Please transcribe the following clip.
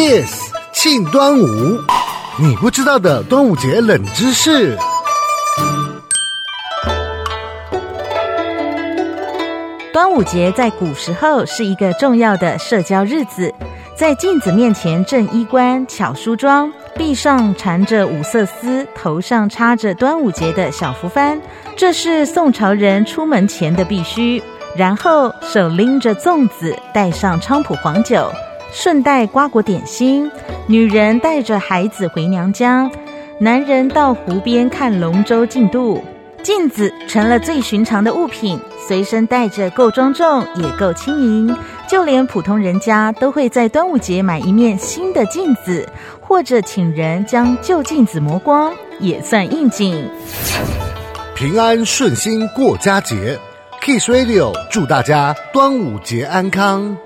Kiss 庆端午，你不知道的端午节冷知识。端午节在古时候是一个重要的社交日子，在镜子面前正衣冠、巧梳妆，臂上缠着五色丝，头上插着端午节的小福幡，这是宋朝人出门前的必须。然后手拎着粽子，带上菖蒲黄酒，顺带瓜果点心。女人带着孩子回娘家，男人到湖边看龙舟竞渡。镜子成了最寻常的物品，随身带着够庄重，也够轻盈。就连普通人家都会在端午节买一面新的镜子，或者请人将旧镜子磨光，也算应景。平安顺心过佳节，Kiss Radio 祝大家端午节安康。